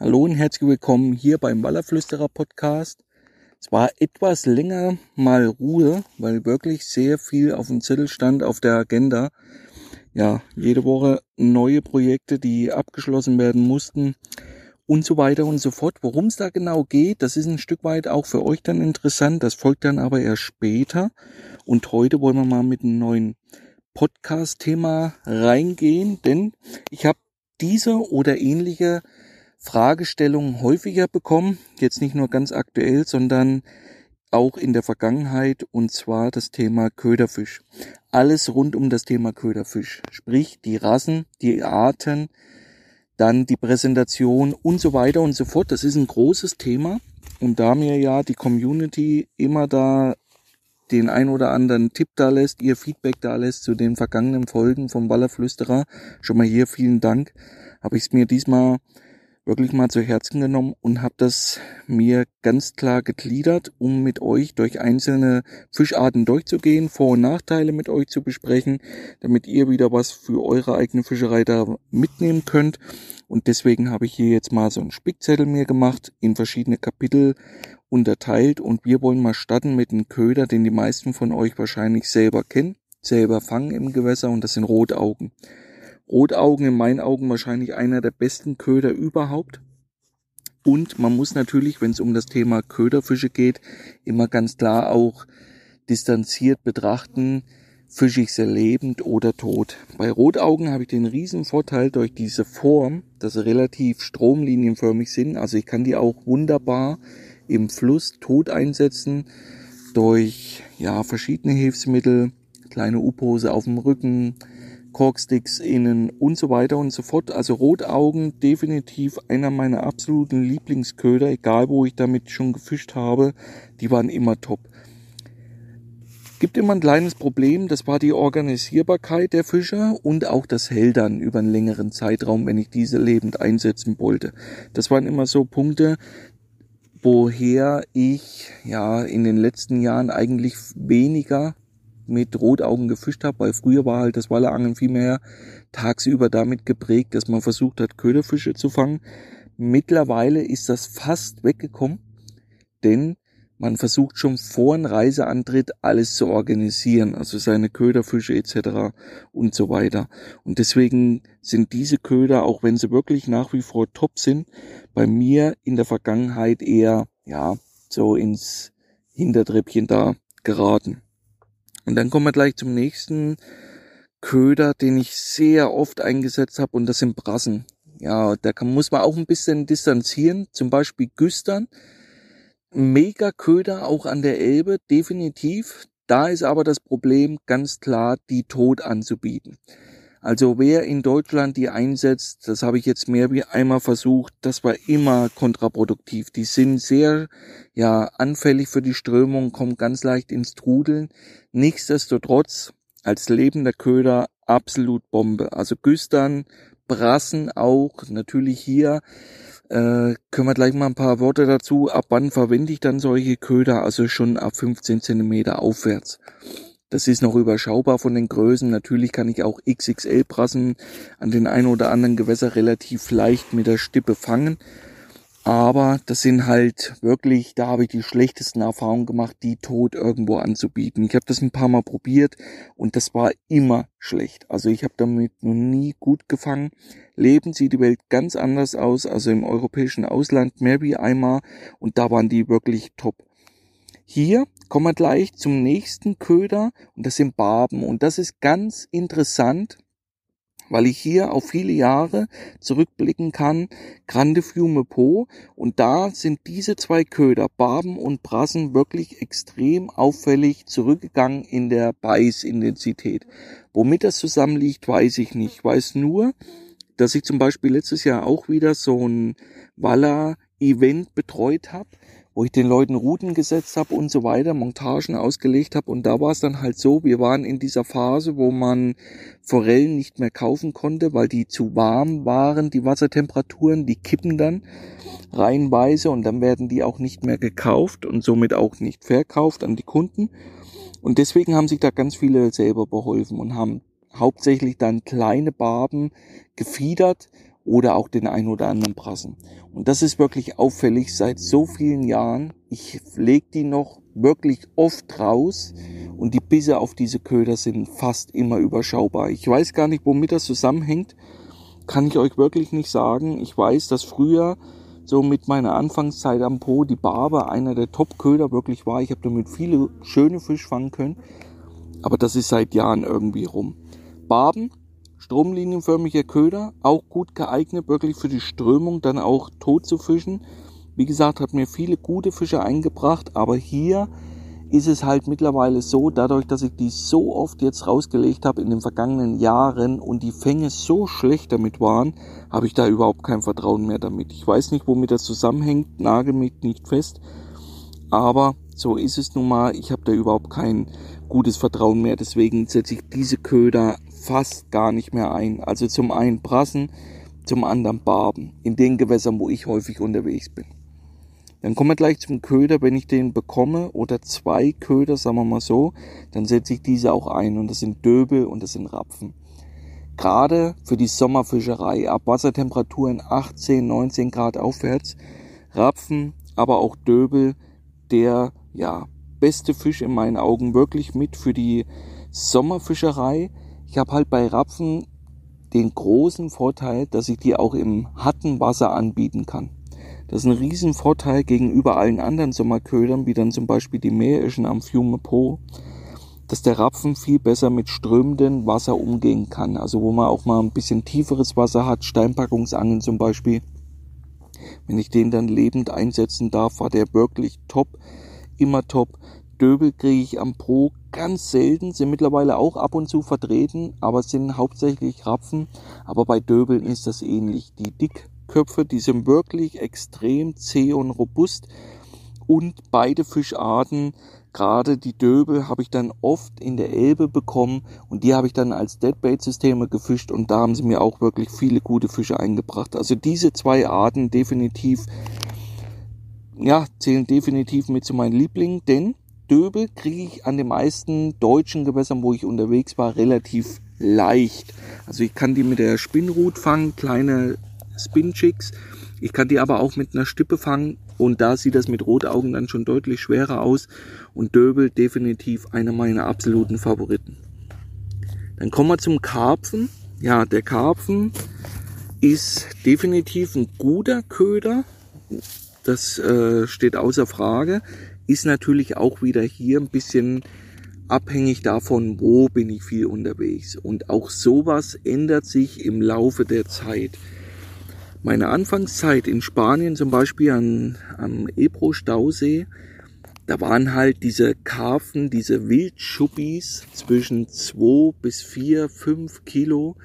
Hallo und herzlich willkommen hier beim Wallerflüsterer Podcast. Es war etwas länger mal Ruhe, weil wirklich sehr viel auf dem Zettel stand auf der Agenda. Ja, jede Woche neue Projekte, die abgeschlossen werden mussten und so weiter und so fort. Worum es da genau geht, das ist ein Stück weit auch für euch dann interessant. Das folgt dann aber erst später. Und heute wollen wir mal mit einem neuen Podcast-Thema reingehen, denn ich habe diese oder ähnliche Fragestellungen häufiger bekommen, jetzt nicht nur ganz aktuell, sondern auch in der Vergangenheit, und zwar das Thema Köderfisch. Alles rund um das Thema Köderfisch, sprich die Rassen, die Arten, dann die Präsentation und so weiter und so fort. Das ist ein großes Thema. Und da mir ja die Community immer da den ein oder anderen Tipp da lässt, ihr Feedback da lässt zu den vergangenen Folgen vom Wallerflüsterer, schon mal hier vielen Dank, habe ich es mir diesmal wirklich mal zu Herzen genommen und habe das mir ganz klar gegliedert, um mit euch durch einzelne Fischarten durchzugehen, Vor- und Nachteile mit euch zu besprechen, damit ihr wieder was für eure eigene Fischerei da mitnehmen könnt. Und deswegen habe ich hier jetzt mal so einen Spickzettel mir gemacht, in verschiedene Kapitel unterteilt und wir wollen mal starten mit einem Köder, den die meisten von euch wahrscheinlich selber kennen, selber fangen im Gewässer und das sind Rotaugen. Rotaugen in meinen Augen wahrscheinlich einer der besten Köder überhaupt. Und man muss natürlich, wenn es um das Thema Köderfische geht, immer ganz klar auch distanziert betrachten, fische ich sie lebend oder tot. Bei Rotaugen habe ich den riesen Vorteil durch diese Form, dass sie relativ stromlinienförmig sind. Also ich kann die auch wunderbar im Fluss tot einsetzen durch ja verschiedene Hilfsmittel, kleine U-Pose auf dem Rücken, Corksticks innen und so weiter und so fort. Also Rotaugen definitiv einer meiner absoluten Lieblingsköder, egal wo ich damit schon gefischt habe, die waren immer top. Gibt immer ein kleines Problem, das war die Organisierbarkeit der Fischer und auch das Heldern über einen längeren Zeitraum, wenn ich diese lebend einsetzen wollte. Das waren immer so Punkte, woher ich ja in den letzten Jahren eigentlich weniger mit Rotaugen gefischt habe, weil früher war halt das Wallerangeln viel mehr tagsüber damit geprägt, dass man versucht hat, Köderfische zu fangen. Mittlerweile ist das fast weggekommen, denn man versucht schon vor einem Reiseantritt alles zu organisieren, also seine Köderfische etc. und so weiter. Und deswegen sind diese Köder, auch wenn sie wirklich nach wie vor top sind, bei mir in der Vergangenheit eher, ja, so ins Hintertreppchen da geraten. Und dann kommen wir gleich zum nächsten Köder, den ich sehr oft eingesetzt habe und das sind Brassen. Ja, da kann, muss man auch ein bisschen distanzieren, zum Beispiel Güstern. Mega Köder auch an der Elbe, definitiv. Da ist aber das Problem ganz klar, die tot anzubieten. Also wer in Deutschland die einsetzt, das habe ich jetzt mehr wie einmal versucht, das war immer kontraproduktiv. Die sind sehr ja anfällig für die Strömung, kommen ganz leicht ins Trudeln. Nichtsdestotrotz als lebender Köder absolut Bombe. Also Güstern, Brassen auch, natürlich hier äh, können wir gleich mal ein paar Worte dazu. Ab wann verwende ich dann solche Köder? Also schon ab 15 Zentimeter aufwärts. Das ist noch überschaubar von den Größen. Natürlich kann ich auch XXL Brassen an den ein oder anderen Gewässer relativ leicht mit der Stippe fangen. Aber das sind halt wirklich, da habe ich die schlechtesten Erfahrungen gemacht, die tot irgendwo anzubieten. Ich habe das ein paar Mal probiert und das war immer schlecht. Also ich habe damit noch nie gut gefangen. Leben sieht die Welt ganz anders aus, also im europäischen Ausland mehr wie einmal und da waren die wirklich top. Hier kommen wir gleich zum nächsten Köder und das sind Barben und das ist ganz interessant, weil ich hier auf viele Jahre zurückblicken kann, Grande Fiume Po und da sind diese zwei Köder, Barben und Brassen, wirklich extrem auffällig zurückgegangen in der Beißintensität. Womit das zusammenliegt, weiß ich nicht. Ich weiß nur, dass ich zum Beispiel letztes Jahr auch wieder so ein Waller-Event betreut habe wo ich den Leuten Routen gesetzt habe und so weiter, Montagen ausgelegt habe. Und da war es dann halt so, wir waren in dieser Phase, wo man Forellen nicht mehr kaufen konnte, weil die zu warm waren, die Wassertemperaturen, die kippen dann reihenweise und dann werden die auch nicht mehr gekauft und somit auch nicht verkauft an die Kunden. Und deswegen haben sich da ganz viele selber beholfen und haben hauptsächlich dann kleine Barben gefiedert oder auch den ein oder anderen Brassen. Und das ist wirklich auffällig seit so vielen Jahren. Ich lege die noch wirklich oft raus und die Bisse auf diese Köder sind fast immer überschaubar. Ich weiß gar nicht, womit das zusammenhängt. Kann ich euch wirklich nicht sagen. Ich weiß, dass früher so mit meiner Anfangszeit am Po die Barbe einer der Top-Köder wirklich war. Ich habe damit viele schöne Fisch fangen können. Aber das ist seit Jahren irgendwie rum. Barben, stromlinienförmiger Köder, auch gut geeignet, wirklich für die Strömung dann auch tot zu fischen. Wie gesagt, hat mir viele gute Fische eingebracht, aber hier ist es halt mittlerweile so, dadurch, dass ich die so oft jetzt rausgelegt habe in den vergangenen Jahren und die Fänge so schlecht damit waren, habe ich da überhaupt kein Vertrauen mehr damit. Ich weiß nicht, womit das zusammenhängt, nagel mich nicht fest, aber so ist es nun mal. Ich habe da überhaupt kein gutes Vertrauen mehr, deswegen setze ich diese Köder fast gar nicht mehr ein. Also zum einen Brassen, zum anderen Barben, in den Gewässern, wo ich häufig unterwegs bin. Dann kommen wir gleich zum Köder. Wenn ich den bekomme oder zwei Köder, sagen wir mal so, dann setze ich diese auch ein. Und das sind Döbel und das sind Rapfen. Gerade für die Sommerfischerei ab Wassertemperaturen 18, 19 Grad aufwärts. Rapfen, aber auch Döbel, der ja beste Fisch in meinen Augen wirklich mit für die Sommerfischerei. Ich habe halt bei Rapfen den großen Vorteil, dass ich die auch im harten Wasser anbieten kann. Das ist ein Riesenvorteil gegenüber allen anderen Sommerködern, wie dann zum Beispiel die mährischen Amphiume Po, dass der Rapfen viel besser mit strömendem Wasser umgehen kann. Also wo man auch mal ein bisschen tieferes Wasser hat, Steinpackungsangeln zum Beispiel. Wenn ich den dann lebend einsetzen darf, war der wirklich top, immer top. Döbel kriege ich am Pro ganz selten, sind mittlerweile auch ab und zu vertreten, aber sind hauptsächlich Rapfen. Aber bei Döbeln ist das ähnlich. Die dick Köpfe, die sind wirklich extrem zäh und robust. Und beide Fischarten, gerade die Döbel, habe ich dann oft in der Elbe bekommen und die habe ich dann als Deadbait-Systeme gefischt und da haben sie mir auch wirklich viele gute Fische eingebracht. Also diese zwei Arten definitiv, ja, zählen definitiv mit zu meinen Lieblingen, denn Döbel kriege ich an den meisten deutschen Gewässern, wo ich unterwegs war, relativ leicht. Also ich kann die mit der Spinnrut fangen, kleine Spin-Chicks. Ich kann die aber auch mit einer Stippe fangen und da sieht das mit Rotaugen dann schon deutlich schwerer aus und Döbel definitiv einer meiner absoluten Favoriten. Dann kommen wir zum Karpfen. Ja, der Karpfen ist definitiv ein guter Köder. Das äh, steht außer Frage. Ist natürlich auch wieder hier ein bisschen abhängig davon, wo bin ich viel unterwegs. Und auch sowas ändert sich im Laufe der Zeit. Meine Anfangszeit in Spanien, zum Beispiel an, am Ebro-Stausee, da waren halt diese Karpfen, diese Wildschuppis zwischen zwei bis vier, fünf Kilo,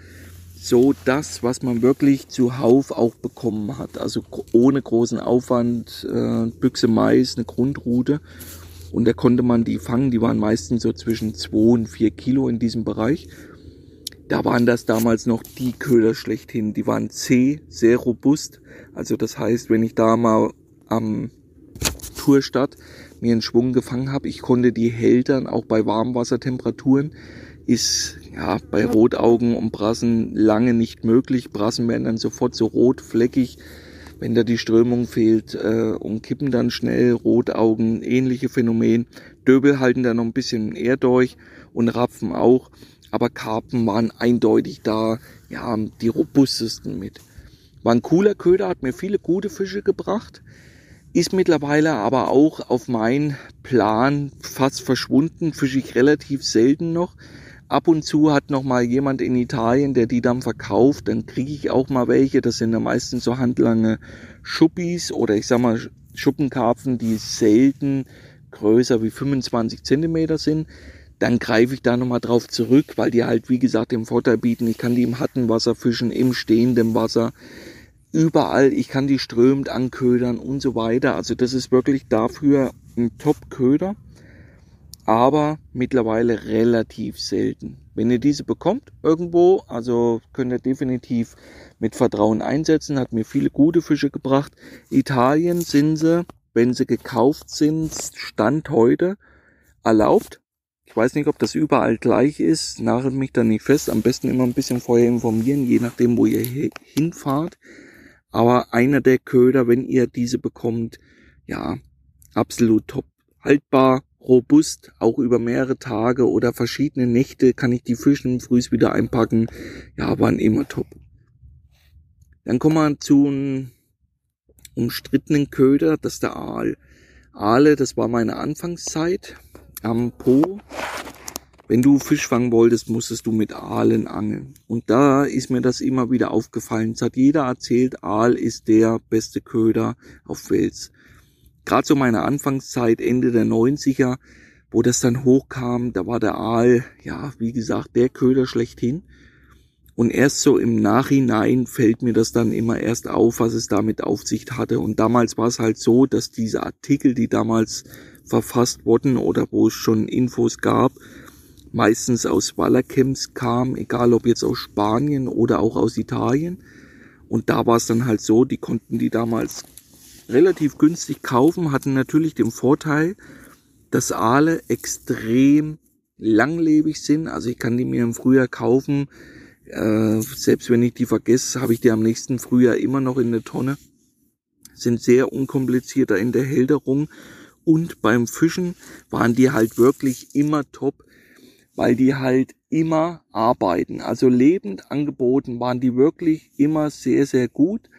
so das, was man wirklich zuhauf auch bekommen hat. Also ohne großen Aufwand, äh, Büchse Mais, eine Grundrute. Und da konnte man die fangen, die waren meistens so zwischen zwei und vier Kilo in diesem Bereich da waren das damals noch die Köder schlechthin. Die waren zäh, sehr robust. Also das heißt, wenn ich da mal am Tourstadt mir einen Schwung gefangen habe, ich konnte die Hältern auch bei Warmwassertemperaturen ist ja bei Rotaugen und Brassen lange nicht möglich. Brassen werden dann sofort so rot, fleckig, wenn da die Strömung fehlt äh, und kippen dann schnell. Rotaugen, ähnliche Phänomen. Döbel halten da noch ein bisschen eher durch und Rapfen auch aber Karpen waren eindeutig da, ja, die robustesten mit. War ein cooler Köder, hat mir viele gute Fische gebracht, ist mittlerweile aber auch auf meinen Plan fast verschwunden, fische ich relativ selten noch. Ab und zu hat noch mal jemand in Italien, der die dann verkauft, dann kriege ich auch mal welche. Das sind dann meistens so handlange Schuppis oder ich sag mal Schuppenkarpfen, die selten größer wie 25 Zentimeter sind dann greife ich da nochmal drauf zurück, weil die halt, wie gesagt, den Vorteil bieten. Ich kann die im harten Wasser fischen, im stehenden Wasser, überall. Ich kann die strömend anködern und so weiter. Also das ist wirklich dafür ein Top-Köder, aber mittlerweile relativ selten. Wenn ihr diese bekommt irgendwo, also könnt ihr definitiv mit Vertrauen einsetzen, hat mir viele gute Fische gebracht. Italien sind sie, wenn sie gekauft sind, Stand heute erlaubt Ich weiß nicht, ob das überall gleich ist. Nagelt mich da nicht fest. Am besten immer ein bisschen vorher informieren, je nachdem, wo ihr hinfahrt. Aber einer der Köder, wenn ihr diese bekommt, ja, absolut top. Haltbar, robust, auch über mehrere Tage oder verschiedene Nächte kann ich die Fischen frühs wieder einpacken. Ja, waren immer top. Dann kommen wir zu einem umstrittenen Köder, das ist der Aal. Aale, das war meine Anfangszeit am Po. Wenn du Fisch fangen wolltest, musstest du mit Aalen angeln. Und da ist mir das immer wieder aufgefallen. Es hat jeder erzählt, Aal ist der beste Köder auf Fels. Gerade so meine Anfangszeit, Ende der 90er, wo das dann hochkam, da war der Aal, ja, wie gesagt, der Köder schlechthin. Und erst so im Nachhinein fällt mir das dann immer erst auf, was es damit auf sich hatte. Und damals war es halt so, dass diese Artikel, die damals verfasst wurden oder wo es schon Infos gab, meistens aus Wallercamps kamen, egal ob jetzt aus Spanien oder auch aus Italien. Und da war es dann halt so, die konnten die damals relativ günstig kaufen, hatten natürlich den Vorteil, dass Aale extrem langlebig sind. Also ich kann die mir im Frühjahr kaufen. Äh, selbst wenn ich die vergesse, habe ich die am nächsten Frühjahr immer noch in der Tonne. Sind sehr unkomplizierter in der Hälterung. Und beim Fischen waren die halt wirklich immer top, weil die halt immer arbeiten. Also lebend angeboten waren die wirklich immer sehr, sehr gut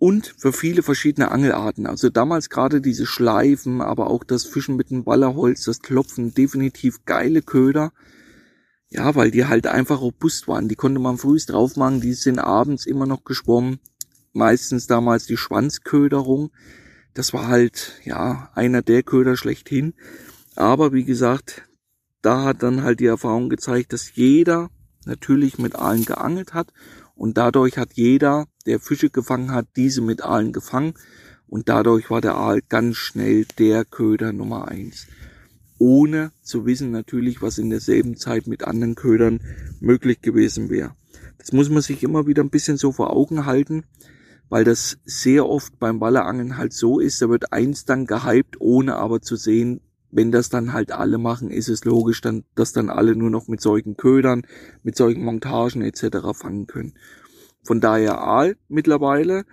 und für viele verschiedene Angelarten. Also damals gerade diese Schleifen, aber auch das Fischen mit dem Wallerholz, das Klopfen, definitiv geile Köder. Ja, weil die halt einfach robust waren. Die konnte man frühst drauf machen, die sind abends immer noch geschwommen. Meistens damals die Schwanzköderung. Das war halt, ja, einer der Köder schlechthin. Aber wie gesagt, da hat dann halt die Erfahrung gezeigt, dass jeder natürlich mit allen geangelt hat und dadurch hat jeder, der Fische gefangen hat, diese mit Aalen gefangen. Und dadurch war der Aal ganz schnell der Köder Nummer eins. Ohne zu wissen natürlich, was in derselben Zeit mit anderen Ködern möglich gewesen wäre. Das muss man sich immer wieder ein bisschen so vor Augen halten, weil das sehr oft beim Wallerangeln halt so ist, da wird eins dann gehypt, ohne aber zu sehen, wenn das dann halt alle machen, ist es logisch, dann, dass dann alle nur noch mit solchen Ködern, mit solchen Montagen etc. fangen können. Von daher Aal mittlerweile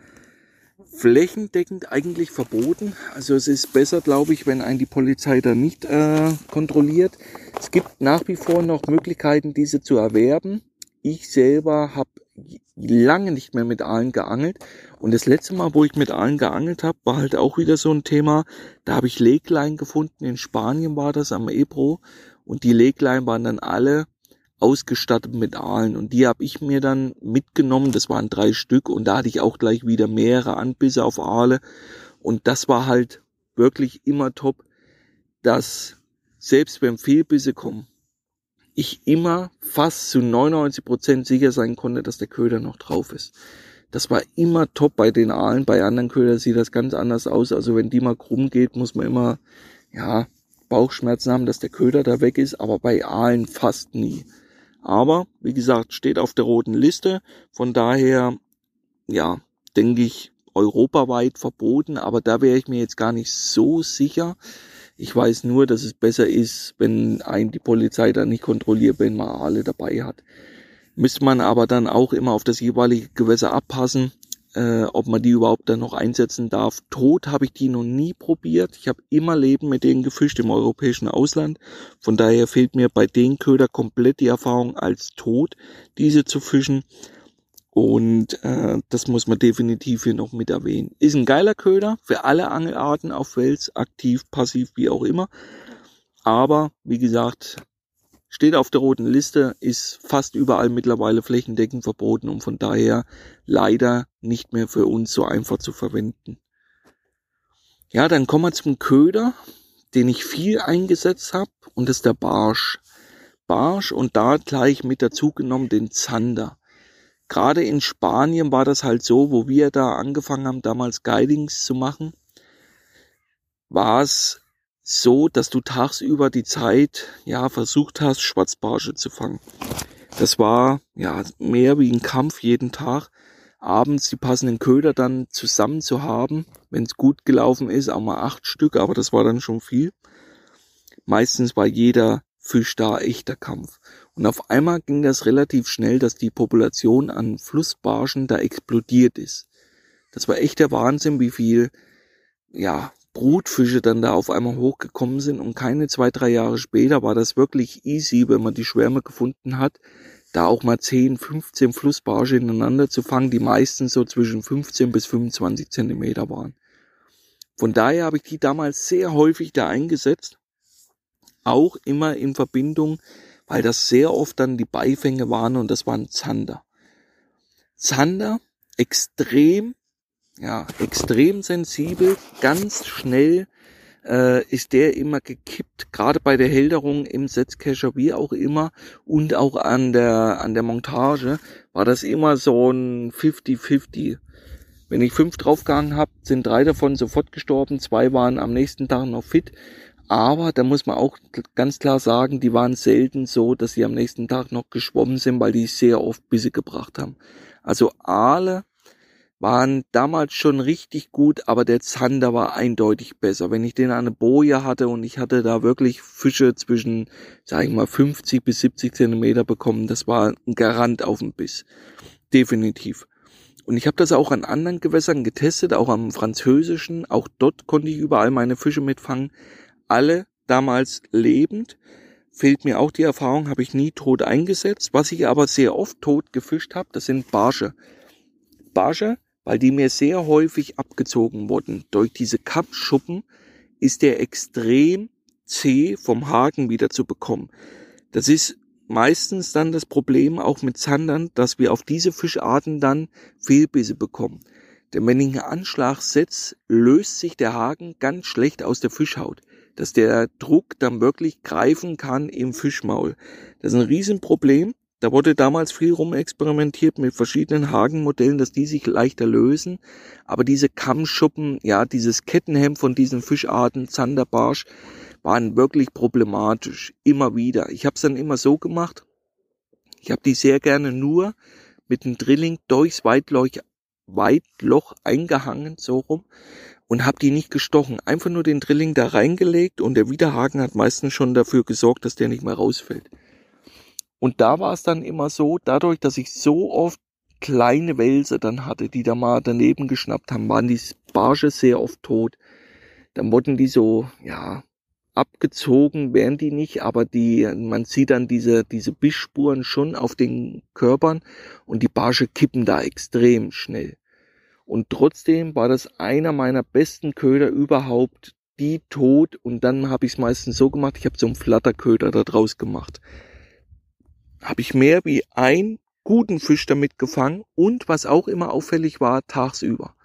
flächendeckend eigentlich verboten. Also es ist besser, glaube ich, wenn ein die Polizei da nicht äh, kontrolliert. Es gibt nach wie vor noch Möglichkeiten, diese zu erwerben. Ich selber habe lange nicht mehr mit Aalen geangelt. Und das letzte Mal, wo ich mit Aalen geangelt habe, war halt auch wieder so ein Thema. Da habe ich Leglein gefunden. In Spanien war das am Ebro. Und die Leglein waren dann alle ausgestattet mit Aalen. Und die habe ich mir dann mitgenommen. Das waren drei Stück. Und da hatte ich auch gleich wieder mehrere Anbisse auf Aale. Und das war halt wirklich immer top, dass selbst wenn Fehlbisse kommen, ich immer fast zu 99 Prozent sicher sein konnte, dass der Köder noch drauf ist. Das war immer top bei den Aalen. Bei anderen Ködern sieht das ganz anders aus. Also wenn die mal krumm geht, muss man immer, ja, Bauchschmerzen haben, dass der Köder da weg ist, aber bei Aalen fast nie. Aber, wie gesagt, steht auf der roten Liste. Von daher, ja, denke ich, europaweit verboten, aber da wäre ich mir jetzt gar nicht so sicher. Ich weiß nur, dass es besser ist, wenn ein die Polizei dann nicht kontrolliert, wenn man alle dabei hat. Müsste man aber dann auch immer auf das jeweilige Gewässer abpassen, äh, ob man die überhaupt dann noch einsetzen darf. Tot habe ich die noch nie probiert. Ich habe immer Leben mit denen gefischt im europäischen Ausland. Von daher fehlt mir bei den Köder komplett die Erfahrung als tot, diese zu fischen. Und äh, das muss man definitiv hier noch mit erwähnen. Ist ein geiler Köder für alle Angelarten auf Fels, aktiv, passiv, wie auch immer. Aber wie gesagt, steht auf der roten Liste, ist fast überall mittlerweile flächendeckend verboten und von daher leider nicht mehr für uns so einfach zu verwenden. Ja, dann kommen wir zum Köder, den ich viel eingesetzt habe und das ist der Barsch. Barsch und da gleich mit dazu genommen den Zander gerade in Spanien war das halt so, wo wir da angefangen haben, damals Guidings zu machen, war es so, dass du tagsüber die Zeit, ja, versucht hast, Schwarzbarsche zu fangen. Das war, ja, mehr wie ein Kampf jeden Tag. Abends die passenden Köder dann zusammen zu haben, wenn es gut gelaufen ist, auch mal acht Stück, aber das war dann schon viel. Meistens war jeder Fisch da echter Kampf. Und auf einmal ging das relativ schnell, dass die Population an Flussbarschen da explodiert ist. Das war echt der Wahnsinn, wie viel, ja, Brutfische dann da auf einmal hochgekommen sind und keine zwei, drei Jahre später war das wirklich easy, wenn man die Schwärme gefunden hat, da auch mal 10, 15 Flussbarsche ineinander zu fangen, die meistens so zwischen 15 bis 25 Zentimeter waren. Von daher habe ich die damals sehr häufig da eingesetzt, auch immer in Verbindung, weil das sehr oft dann die Beifänge waren und das waren Zander. Zander, extrem ja, extrem sensibel, ganz schnell äh, ist der immer gekippt, gerade bei der Hälterung im Setzcacher, wie auch immer, und auch an der, an der Montage war das immer so ein 50-50. Wenn ich fünf draufgehangen habe, sind drei davon sofort gestorben, zwei waren am nächsten Tag noch fit. Aber da muss man auch ganz klar sagen, die waren selten so, dass sie am nächsten Tag noch geschwommen sind, weil die sehr oft Bisse gebracht haben. Also Aale waren damals schon richtig gut, aber der Zander war eindeutig besser. Wenn ich den an eine Boje hatte und ich hatte da wirklich Fische zwischen, sag ich mal, 50 bis 70 Zentimeter bekommen, das war ein Garant auf den Biss. Definitiv. Und ich habe das auch an anderen Gewässern getestet, auch am französischen. Auch dort konnte ich überall meine Fische mitfangen. Alle damals lebend. Fehlt mir auch die Erfahrung, habe ich nie tot eingesetzt. Was ich aber sehr oft tot gefischt habe, das sind Barsche. Barsche weil die mir sehr häufig abgezogen wurden. Durch diese Kappschuppen ist der extrem zäh vom Haken wieder zu bekommen. Das ist meistens dann das Problem auch mit Zandern, dass wir auf diese Fischarten dann Fehlbisse bekommen. Denn wenn ich einen Anschlag setze, löst sich der Haken ganz schlecht aus der Fischhaut, dass der Druck dann wirklich greifen kann im Fischmaul. Das ist ein Riesenproblem da wurde damals viel rumexperimentiert mit verschiedenen Hagenmodellen, dass die sich leichter lösen. Aber diese Kammschuppen, ja, dieses Kettenhemd von diesen Fischarten, Zanderbarsch, waren wirklich problematisch. Immer wieder. Ich habe es dann immer so gemacht. Ich habe die sehr gerne nur mit dem Drilling durchs Weitloch, Weitloch eingehangen, so rum, und habe die nicht gestochen. Einfach nur den Drilling da reingelegt und der Widerhaken hat meistens schon dafür gesorgt, dass der nicht mehr rausfällt. Und da war es dann immer so, dadurch, dass ich so oft kleine Wälse dann hatte, die da mal daneben geschnappt haben, waren die Barsche sehr oft tot. Dann wurden die so, ja, abgezogen wären die nicht, aber die, man sieht dann diese, diese Bissspuren schon auf den Körpern und die Barsche kippen da extrem schnell. Und trotzdem war das einer meiner besten Köder überhaupt, die tot. Und dann habe ich es meistens so gemacht, ich habe so einen Flatterköder da draus gemacht. Habe ich mehr wie einen guten Fisch damit gefangen und was auch immer auffällig war, tagsüber.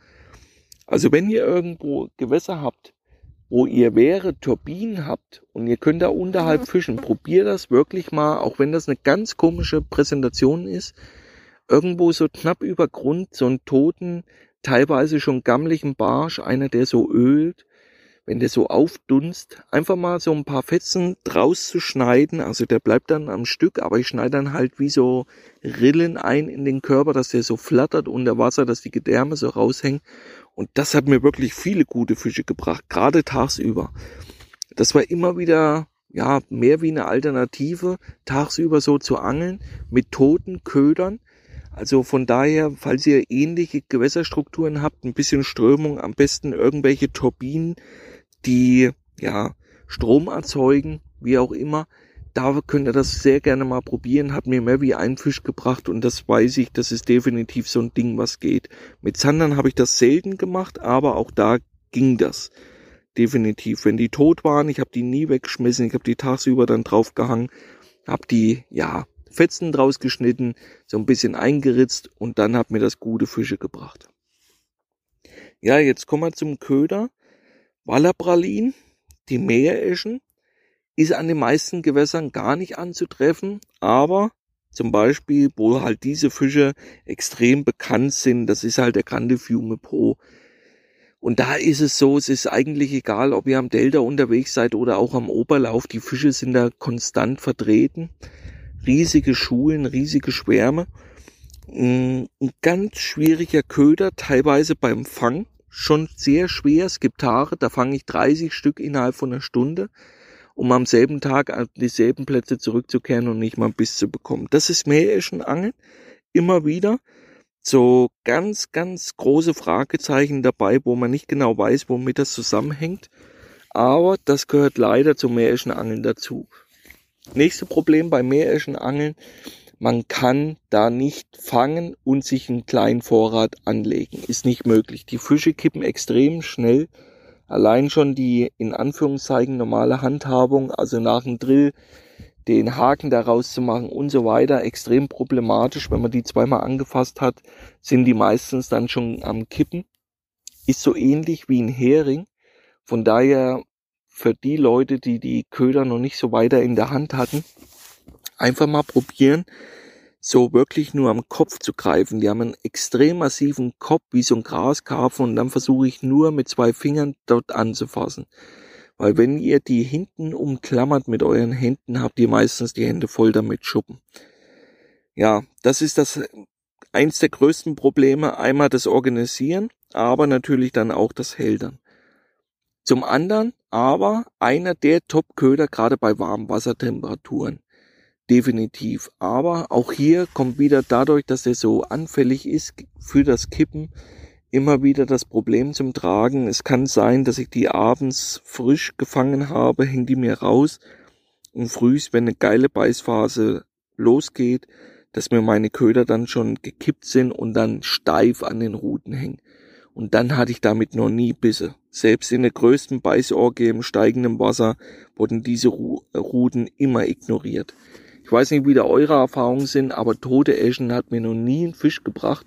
Also wenn ihr irgendwo Gewässer habt, wo ihr wäre Turbinen habt und ihr könnt da unterhalb fischen, probiert das wirklich mal, auch wenn das eine ganz komische Präsentation ist, irgendwo so knapp über Grund, so einen toten, teilweise schon gammlichen Barsch, einer, der so ölt, wenn der so aufdunst, einfach mal so ein paar Fetzen draus zu schneiden. Also der bleibt dann am Stück, aber ich schneide dann halt wie so Rillen ein in den Körper, dass der so flattert unter Wasser, dass die Gedärme so raushängen. Und das hat mir wirklich viele gute Fische gebracht, gerade tagsüber. Das war immer wieder, ja, mehr wie eine Alternative, tagsüber so zu angeln mit toten Ködern. Also von daher, falls ihr ähnliche Gewässerstrukturen habt, ein bisschen Strömung, am besten irgendwelche Turbinen, die ja Strom erzeugen, wie auch immer. Da könnt ihr das sehr gerne mal probieren. Hat mir mehr wie ein Fisch gebracht und das weiß ich, das ist definitiv so ein Ding, was geht. Mit Sandern habe ich das selten gemacht, aber auch da ging das. Definitiv. Wenn die tot waren, ich habe die nie weggeschmissen, ich habe die tagsüber dann draufgehangen, habe die, ja, Fetzen draus geschnitten, so ein bisschen eingeritzt und dann hat mir das gute Fische gebracht. Ja, jetzt kommen wir zum Köder. Wallerpralin, die Meereschen, ist an den meisten Gewässern gar nicht anzutreffen, aber zum Beispiel, wo halt diese Fische extrem bekannt sind, das ist halt der Grande Fiume Pro. Und da ist es so, es ist eigentlich egal, ob ihr am Delta unterwegs seid oder auch am Oberlauf, die Fische sind da konstant vertreten. Riesige Schulen, riesige Schwärme. Mm, ein ganz schwieriger Köder, teilweise beim Fang schon sehr schwer. Es gibt Tage, da fange ich 30 Stück innerhalb von einer Stunde. um am selben Tag an dieselben Plätze zurückzukehren und nicht mal einen Biss zu bekommen. Das ist Meereschenangeln. Immer wieder so ganz, ganz große Fragezeichen dabei, wo man nicht genau weiß, womit das zusammenhängt. Aber das gehört leider zum Meereschenangeln dazu. Nächste Problem bei Meereschenangeln. Man kann da nicht fangen und sich einen kleinen Vorrat anlegen. Ist nicht möglich. Die Fische kippen extrem schnell Allein schon die in Anführungszeichen normale Handhabung, also nach dem Drill den Haken daraus zu machen und so weiter, extrem problematisch. Wenn man die zweimal angefasst hat, sind die meistens dann schon am Kippen. Ist so ähnlich wie ein Hering. Von daher für die Leute, die die Köder noch nicht so weiter in der Hand hatten, einfach mal probieren, so wirklich nur am Kopf zu greifen. Die haben einen extrem massiven Kopf, wie so ein Graskarpfen, und dann versuche ich nur mit zwei Fingern dort anzufassen. Weil wenn ihr die hinten umklammert mit euren Händen, habt ihr meistens die Hände voll damit Schuppen. Ja, das ist das eins der größten Probleme. Einmal das Organisieren, aber natürlich dann auch das Heldern. Zum anderen aber einer der Top-Köder gerade bei Warmwassertemperaturen definitiv. Aber auch hier kommt wieder dadurch, dass er so anfällig ist für das Kippen, immer wieder das Problem zum Tragen. Es kann sein, dass ich die abends frisch gefangen habe, hängt die mir raus und frühs, wenn eine geile Beißphase losgeht, dass mir meine Köder dann schon gekippt sind und dann steif an den Ruten hängen. Und dann hatte ich damit noch nie Bisse. Selbst in der größten Beißorgie im steigenden Wasser wurden diese Ruten immer ignoriert. Ich weiß nicht, wie da eure Erfahrungen sind, aber tote Eschen hat mir noch nie einen Fisch gebracht.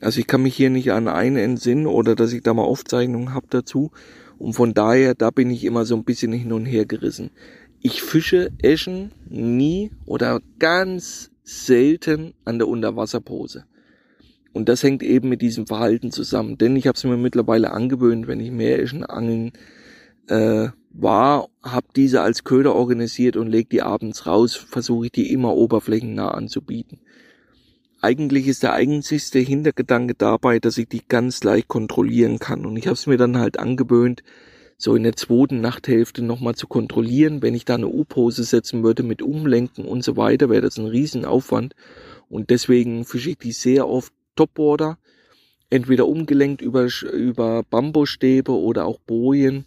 Also ich kann mich hier nicht an einen entsinnen oder dass ich da mal Aufzeichnungen hab dazu. Und von daher, da bin ich immer so ein bisschen hin und her gerissen. Ich fische Eschen nie oder ganz selten an der Unterwasserpose. Und das hängt eben mit diesem Verhalten zusammen. Denn ich habe es mir mittlerweile angewöhnt, wenn ich Meereschen angeln äh, war, habe diese als Köder organisiert und leg die abends raus, versuche ich die immer oberflächennah anzubieten. Eigentlich ist der einzigste Hintergedanke dabei, dass ich die ganz leicht kontrollieren kann. Und ich habe es mir dann halt angewöhnt, so in der zweiten Nachthälfte nochmal zu kontrollieren. Wenn ich da eine U-Pose setzen würde mit Umlenken und so weiter, wäre das ein Riesenaufwand. Und deswegen fische ich die sehr oft Topboarder, entweder umgelenkt über, über Bambusstäbe oder auch Bojen.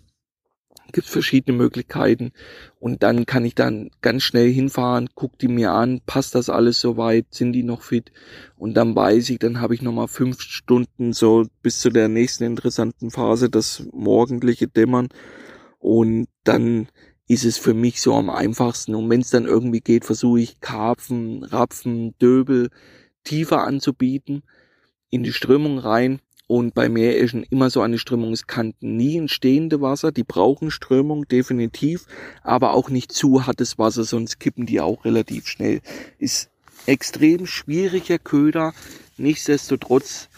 Gibt verschiedene Möglichkeiten. Und dann kann ich dann ganz schnell hinfahren, guck die mir an, passt das alles soweit, sind die noch fit? Und dann weiß ich, dann habe ich nochmal fünf Stunden so bis zu der nächsten interessanten Phase, das morgendliche Dämmern. Und dann ist es für mich so am einfachsten. Und wenn es dann irgendwie geht, versuche ich Karpfen, Rapfen, Döbel tiefer anzubieten, in die Strömung rein und bei Meereschen immer so eine Strömungskanten. Nie ein stehende Wasser, die brauchen Strömung definitiv, aber auch nicht zu hartes Wasser, sonst kippen die auch relativ schnell. Ist extrem schwieriger Köder, nichtsdestotrotz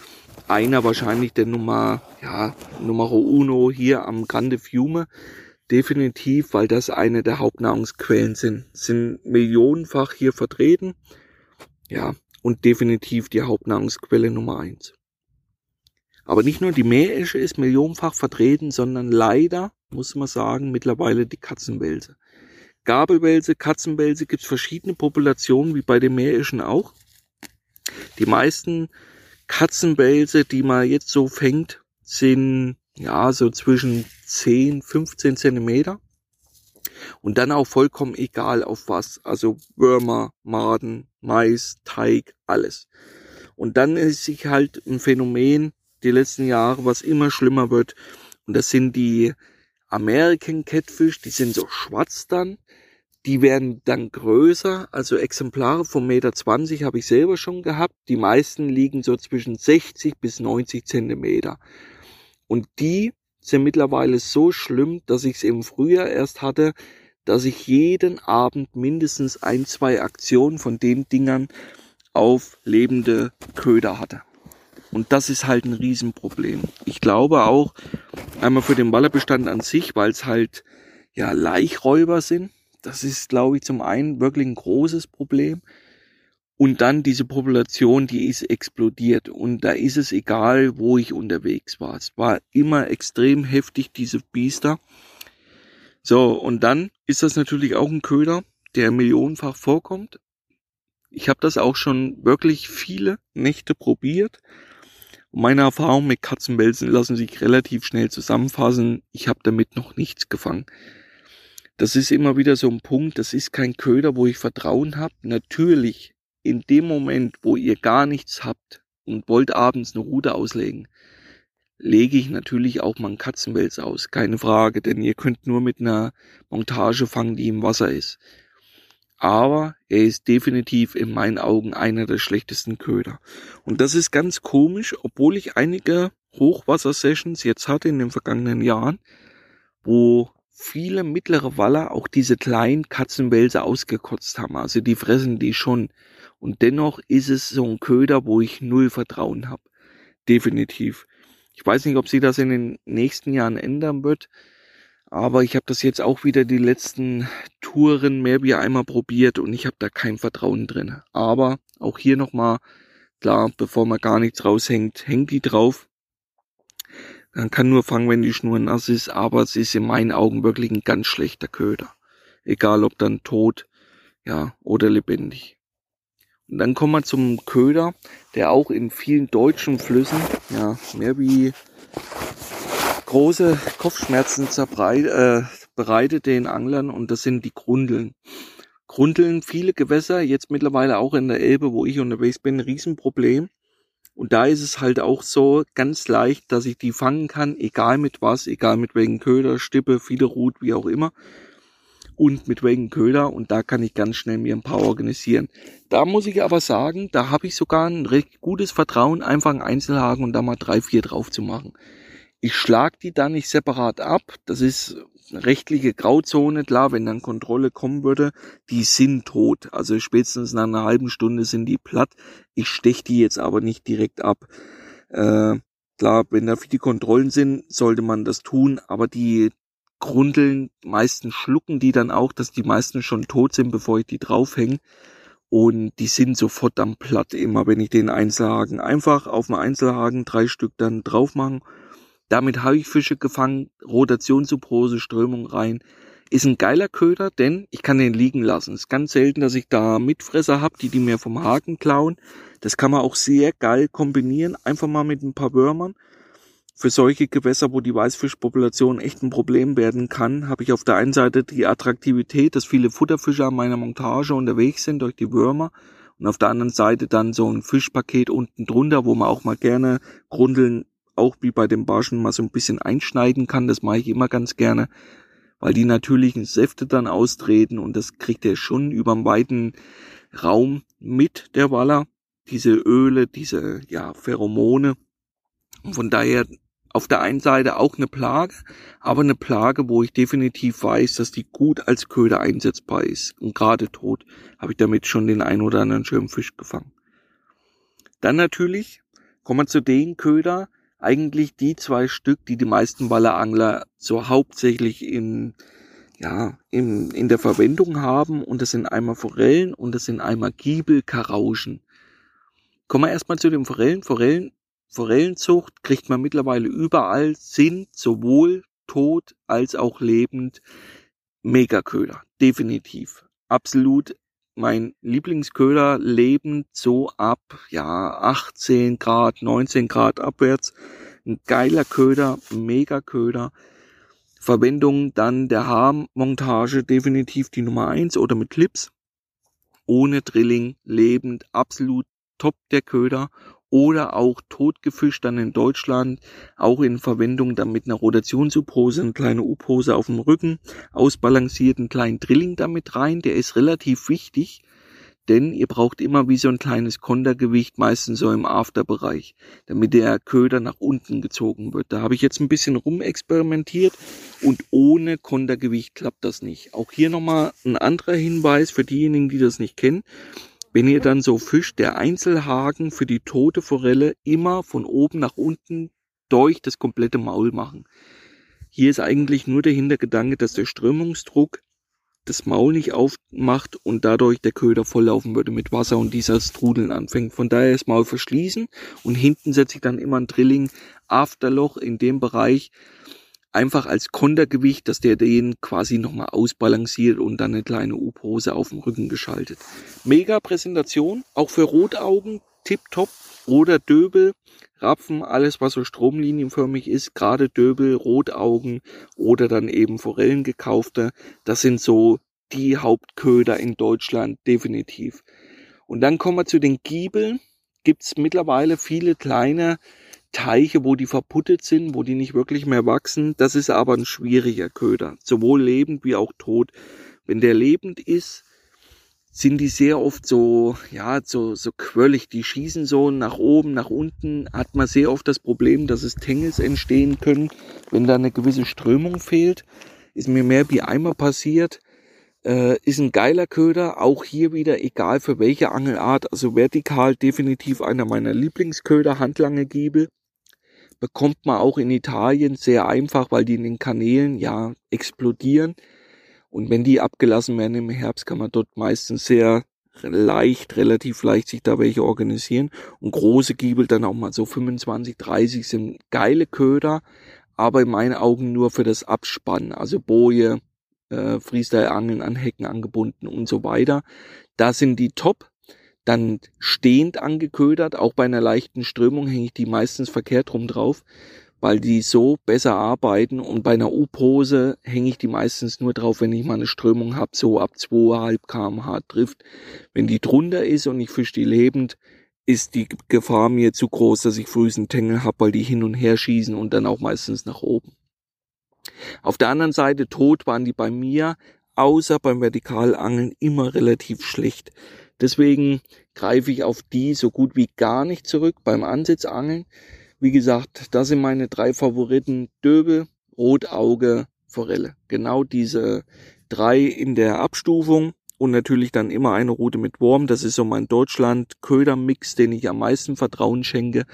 einer wahrscheinlich der Nummer, ja, Nummer uno hier am Grande Fiume. Definitiv, weil das eine der Hauptnahrungsquellen sind. Sind millionenfach hier vertreten. Ja, und definitiv die Hauptnahrungsquelle Nummer eins. Aber nicht nur die Meeresche ist millionenfach vertreten, sondern leider, muss man sagen, mittlerweile die Katzenwälse. Gabelwälse, Katzenwälse gibt es verschiedene Populationen, wie bei den Meereschen auch. Die meisten Katzenwälse, die man jetzt so fängt, sind ja so zwischen 10, 15 Zentimeter. Und dann auch vollkommen egal auf was. Also Würmer, Maden, Mais, Teig, alles. Und dann ist sich halt ein Phänomen die letzten Jahre, was immer schlimmer wird. Und das sind die American Catfish, die sind so schwarz dann. Die werden dann größer, also Exemplare vom Meter 20 habe ich selber schon gehabt. Die meisten liegen so zwischen 60 bis 90 Zentimeter. Und die sind mittlerweile so schlimm, dass ich es im Frühjahr erst hatte, dass ich jeden Abend mindestens ein, zwei Aktionen von den Dingern auf lebende Köder hatte. Und das ist halt ein Riesenproblem. Ich glaube auch, einmal für den Wallerbestand an sich, weil es halt ja Laichräuber sind. Das ist, glaube ich, zum einen wirklich ein großes Problem. Und dann diese Population, die ist explodiert. Und da ist es egal, wo ich unterwegs war. Es war immer extrem heftig, diese Biester. So, und dann ist das natürlich auch ein Köder, der millionenfach vorkommt. Ich habe das auch schon wirklich viele Nächte probiert. Meine Erfahrungen mit Katzenwelsen lassen sich relativ schnell zusammenfassen. Ich habe damit noch nichts gefangen. Das ist immer wieder so ein Punkt, das ist kein Köder, wo ich Vertrauen habe. Natürlich, in dem Moment, wo ihr gar nichts habt und wollt abends eine Rute auslegen, lege ich natürlich auch mal einen Katzenwels aus, keine Frage, denn ihr könnt nur mit einer Montage fangen, die im Wasser ist aber er ist definitiv in meinen Augen einer der schlechtesten Köder. Und das ist ganz komisch, obwohl ich einige Hochwassersessions jetzt hatte in den vergangenen Jahren, wo viele mittlere Waller auch diese kleinen Katzenwälse ausgekotzt haben. Also die fressen die schon. Und dennoch ist es so ein Köder, wo ich null Vertrauen habe. Definitiv. Ich weiß nicht, ob sie das in den nächsten Jahren ändern wird. Aber ich habe das jetzt auch wieder die letzten Touren mehr wie einmal probiert und ich habe da kein Vertrauen drin. Aber auch hier nochmal, klar, bevor man gar nichts raushängt, hängt die drauf. Man kann nur fangen, wenn die Schnur nass ist, aber es ist in meinen Augen wirklich ein ganz schlechter Köder. Egal ob dann tot, ja, oder lebendig. Dann kommen wir zum Köder, der auch in vielen deutschen Flüssen, ja, mehr wie große Kopfschmerzen zerbreit, äh, bereitet den Anglern und das sind die Grundeln. Grundeln, viele Gewässer, jetzt mittlerweile auch in der Elbe, wo ich unterwegs bin, ein Riesenproblem. Und da ist es halt auch so ganz leicht, dass ich die fangen kann, egal mit was, egal mit welchen Köder, Stippe, Fiederrut, wie auch immer. Und mit welchen Köder. Und da kann ich ganz schnell mir ein paar organisieren. Da muss ich aber sagen, da habe ich sogar ein recht gutes Vertrauen, einfach einen Einzelhaken und da mal drei, vier drauf zu machen. Ich schlag die dann nicht separat ab. Das ist rechtliche Grauzone. Klar, wenn dann Kontrolle kommen würde, die sind tot. Also spätestens nach einer halben Stunde sind die platt. Ich stech die jetzt aber nicht direkt ab. Äh, klar, wenn da viele Kontrollen sind, sollte man das tun. Aber die Grundeln, meisten schlucken die dann auch, dass die meisten schon tot sind, bevor ich die draufhänge. Und die sind sofort am Platt immer, wenn ich den Einzelhaken einfach auf dem Einzelhaken drei Stück dann drauf machen damit habe ich Fische gefangen, Rotation zu Prose, Strömung rein. Ist ein geiler Köder, denn ich kann den liegen lassen. Es ist ganz selten, dass ich da Mitfresser habe, die die mir vom Haken klauen. Das kann man auch sehr geil kombinieren, einfach mal mit ein paar Würmern. Für solche Gewässer, wo die Weißfischpopulation echt ein Problem werden kann, habe ich auf der einen Seite die Attraktivität, dass viele Futterfische an meiner Montage unterwegs sind durch die Würmer und auf der anderen Seite dann so ein Fischpaket unten drunter, wo man auch mal gerne Grundeln auch wie bei den Barschen mal so ein bisschen einschneiden kann. Das mache ich immer ganz gerne, weil die natürlichen Säfte dann austreten und das kriegt er schon über einen weiten Raum mit der Waller. Diese Öle, diese ja Pheromone. Und von daher auf der einen Seite auch eine Plage, aber eine Plage, wo ich definitiv weiß, dass die gut als Köder einsetzbar ist. Und gerade tot habe ich damit schon den ein oder anderen schönen Fisch gefangen. Dann natürlich kommen wir zu den Köder, eigentlich die zwei Stück, die die meisten Wallerangler so hauptsächlich in, ja, in, in der Verwendung haben. Und das sind einmal Forellen und das sind einmal Giebel, Karauschen. Kommen wir erstmal zu den Forellen. Forellen, Forellenzucht kriegt man mittlerweile überall, sind sowohl tot als auch lebend Megaköder. Definitiv. Absolut mein Lieblingsköder lebend so ab, ja, 18 Grad, 19 Grad abwärts. Ein geiler Köder, mega Köder. Verwendung dann der Haarmontage definitiv die Nummer eins oder mit Clips. Ohne Drilling, lebend, absolut top der Köder oder auch totgefischt dann in Deutschland, auch in Verwendung dann mit einer Rotationssubhose, eine kleine U-Pose auf dem Rücken, ausbalancierten kleinen Drilling damit rein, der ist relativ wichtig, denn ihr braucht immer wie so ein kleines Kontergewicht, meistens so im Afterbereich, damit der Köder nach unten gezogen wird. Da habe ich jetzt ein bisschen rumexperimentiert und ohne Kontergewicht klappt das nicht. Auch hier nochmal ein anderer Hinweis für diejenigen, die das nicht kennen. Wenn ihr dann so fischt, der Einzelhaken für die tote Forelle immer von oben nach unten durch das komplette Maul machen. Hier ist eigentlich nur der Hintergedanke, dass der Strömungsdruck das Maul nicht aufmacht und dadurch der Köder volllaufen würde mit Wasser und dieser Strudeln anfängt. Von daher das Maul verschließen und hinten setze ich dann immer ein Drilling Afterloch in dem Bereich, einfach als Kontergewicht, dass der den quasi nochmal ausbalanciert und dann eine kleine U-Pose auf dem Rücken geschaltet. Mega Präsentation, auch für Rotaugen, tipptopp oder Döbel, Rapfen, alles was so stromlinienförmig ist, gerade Döbel, Rotaugen oder dann eben Forellen gekaufte, das sind so die Hauptköder in Deutschland definitiv. Und dann kommen wir zu den Giebeln. Gibt's mittlerweile viele kleine Teiche, wo die verputtet sind, wo die nicht wirklich mehr wachsen. Das ist aber ein schwieriger Köder, sowohl lebend wie auch tot. Wenn der lebend ist, sind die sehr oft so, ja, so, so quirlig. Die schießen so nach oben, nach unten. Hat man sehr oft das Problem, dass es Tangles entstehen können, wenn da eine gewisse Strömung fehlt. Ist mir mehr wie einmal passiert. Äh, ist ein geiler Köder, auch hier wieder egal für welche Angelart, also vertikal definitiv einer meiner Lieblingsköder, handlange Giebel. Bekommt man auch in Italien sehr einfach, weil die in den Kanälen ja explodieren. Und wenn die abgelassen werden im Herbst, kann man dort meistens sehr leicht, relativ leicht sich da welche organisieren. Und große Giebel dann auch mal so 25, 30 sind geile Köder, aber in meinen Augen nur für das Abspannen. Also Boje, äh, Freestyle-Angeln an Hecken angebunden und so weiter. Da sind die top. Dann stehend angeködert, auch bei einer leichten Strömung hänge ich die meistens verkehrt rum drauf, weil die so besser arbeiten und bei einer U-Pose hänge ich die meistens nur drauf, wenn ich mal eine Strömung habe, so ab 2,5 kmh trifft. Wenn die drunter ist und ich fische die lebend, ist die Gefahr mir zu groß, dass ich früh einen Tängel habe, weil die hin und her schießen und dann auch meistens nach oben. Auf der anderen Seite tot waren die bei mir, außer beim Vertikalangeln, immer relativ schlecht. Deswegen greife ich auf die so gut wie gar nicht zurück beim Ansitzangeln. Wie gesagt, das sind meine drei Favoriten. Döbel, Rotauge, Forelle. Genau diese drei in der Abstufung und natürlich dann immer eine Route mit Wurm. Das ist so mein Deutschland-Köder-Mix, den ich am meisten Vertrauen schenke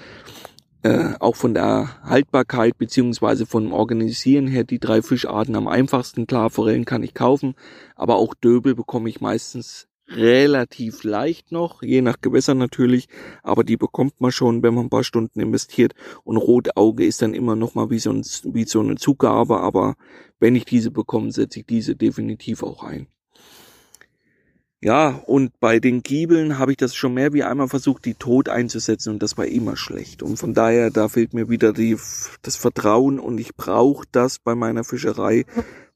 äh, auch von der Haltbarkeit beziehungsweise vom Organisieren her die drei Fischarten am einfachsten. Klar, Forellen kann ich kaufen, aber auch Döbel bekomme ich meistens relativ leicht noch, je nach Gewässer natürlich, aber die bekommt man schon, wenn man ein paar Stunden investiert. Und Rotauge ist dann immer noch mal wie so, ein, wie so eine Zugabe, aber wenn ich diese bekomme, setze ich diese definitiv auch ein. Ja, und bei den Giebeln habe ich das schon mehr wie einmal versucht, die tot einzusetzen und das war immer schlecht. Und von daher, da fehlt mir wieder die, das Vertrauen und ich brauche das bei meiner Fischerei,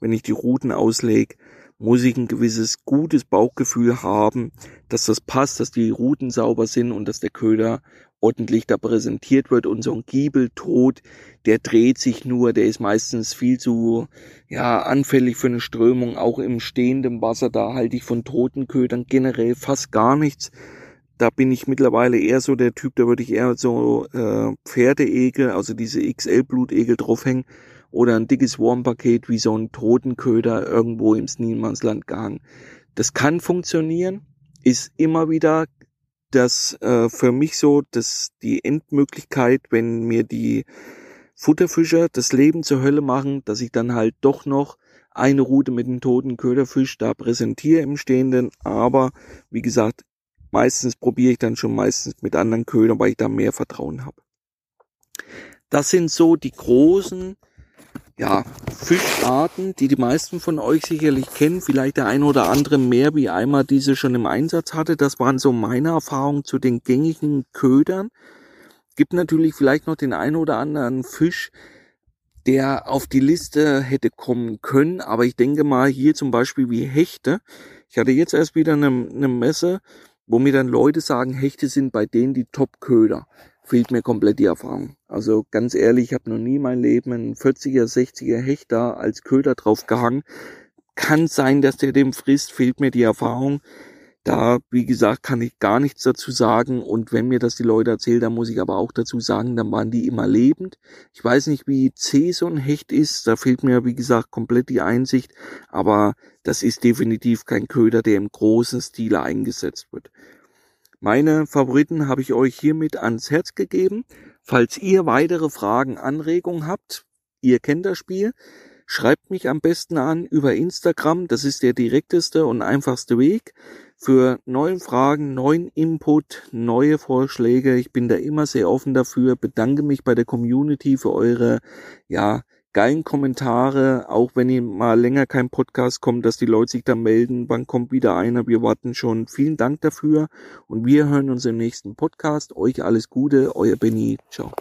wenn ich die Routen auslege, muss ich ein gewisses gutes Bauchgefühl haben, dass das passt, dass die Routen sauber sind und dass der Köder ordentlich da präsentiert wird. Und so ein Giebeltod, der dreht sich nur, der ist meistens viel zu ja anfällig für eine Strömung, auch im stehenden Wasser, da halte ich von toten Ködern generell fast gar nichts. Da bin ich mittlerweile eher so der Typ, da würde ich eher so äh, Pferdeegel, also diese XL-Blutegel draufhängen oder ein dickes Wurmpaket wie so ein Totenköder irgendwo im Niemandsland gehangen. Das kann funktionieren, ist immer wieder das äh, für mich so, dass die Endmöglichkeit, wenn mir die Futterfischer das Leben zur Hölle machen, dass ich dann halt doch noch eine Route mit dem toten Köderfisch da präsentiere im Stehenden. Aber wie gesagt, meistens probiere ich dann schon meistens mit anderen Ködern, weil ich da mehr Vertrauen habe. Das sind so die großen ja, Fischarten, die die meisten von euch sicherlich kennen, vielleicht der ein oder andere mehr wie einmal diese schon im Einsatz hatte. Das waren so meine Erfahrungen zu den gängigen Ködern. Gibt natürlich vielleicht noch den ein oder anderen Fisch, der auf die Liste hätte kommen können, aber ich denke mal hier zum Beispiel wie Hechte. Ich hatte jetzt erst wieder eine, eine Messe, wo mir dann Leute sagen, Hechte sind bei denen die Top-Köder fehlt mir komplett die Erfahrung. Also ganz ehrlich, ich habe noch nie mein Leben einen 40er, 60er Hecht da als Köder drauf gehangen. Kann sein, dass der dem frisst, fehlt mir die Erfahrung. Da, wie gesagt, kann ich gar nichts dazu sagen. Und wenn mir das die Leute erzählen, dann muss ich aber auch dazu sagen, dann waren die immer lebend. Ich weiß nicht, wie zäh so ein Hecht ist. Da fehlt mir, wie gesagt, komplett die Einsicht. Aber das ist definitiv kein Köder, der im großen Stile eingesetzt wird. Meine Favoriten habe ich euch hiermit ans Herz gegeben. Falls ihr weitere Fragen, Anregungen habt, ihr kennt das Spiel, schreibt mich am besten an über Instagram. Das ist der direkteste und einfachste Weg für neue Fragen, neuen Input, neue Vorschläge. Ich bin da immer sehr offen dafür. Bedanke mich bei der Community für eure, ja, geilen Kommentare, auch wenn ihr mal länger kein Podcast kommt, dass die Leute sich da melden, wann kommt wieder einer, wir warten schon. Vielen Dank dafür und wir hören uns im nächsten Podcast. Euch alles Gute, euer Benny, ciao.